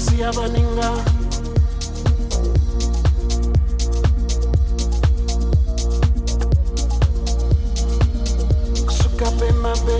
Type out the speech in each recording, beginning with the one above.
siyabaninga kusuka pemabe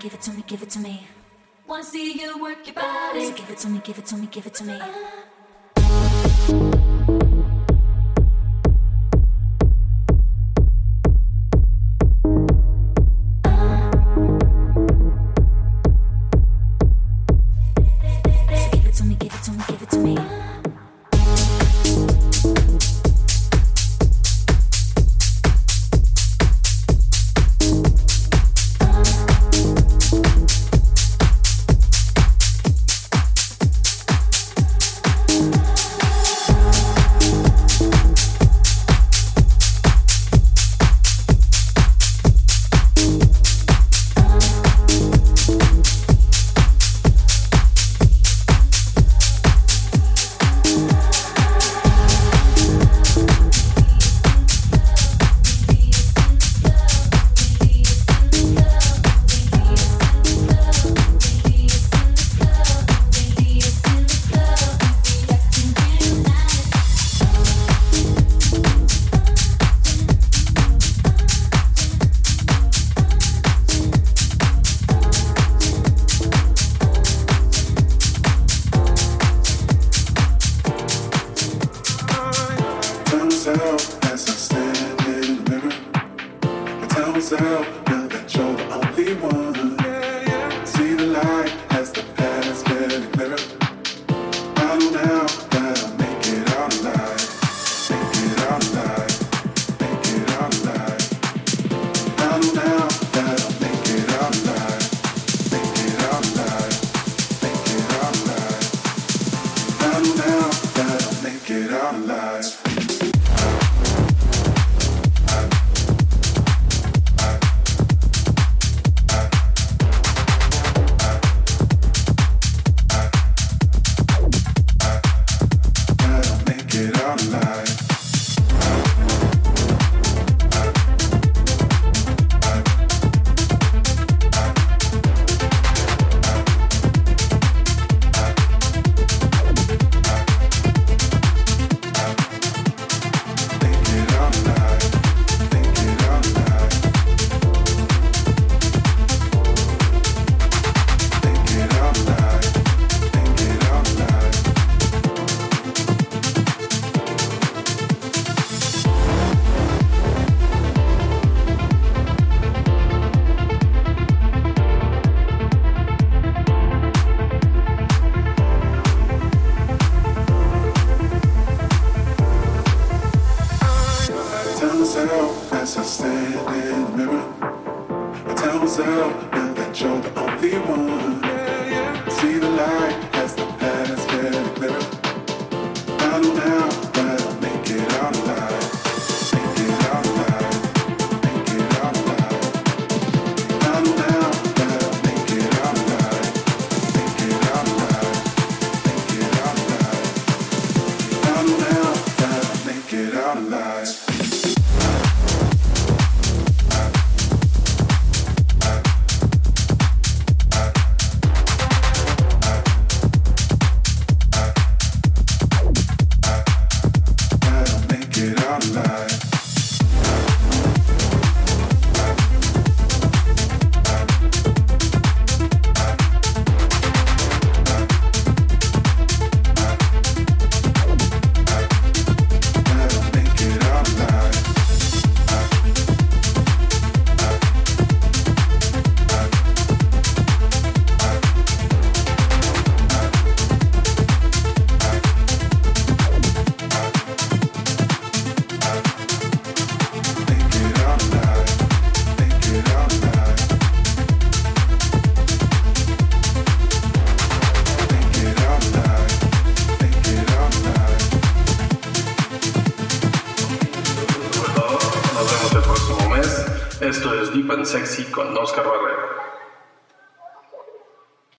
give it to me, give it to me. Wanna see you work your body. So give it to me, give it to me, give it to me. Uh-huh.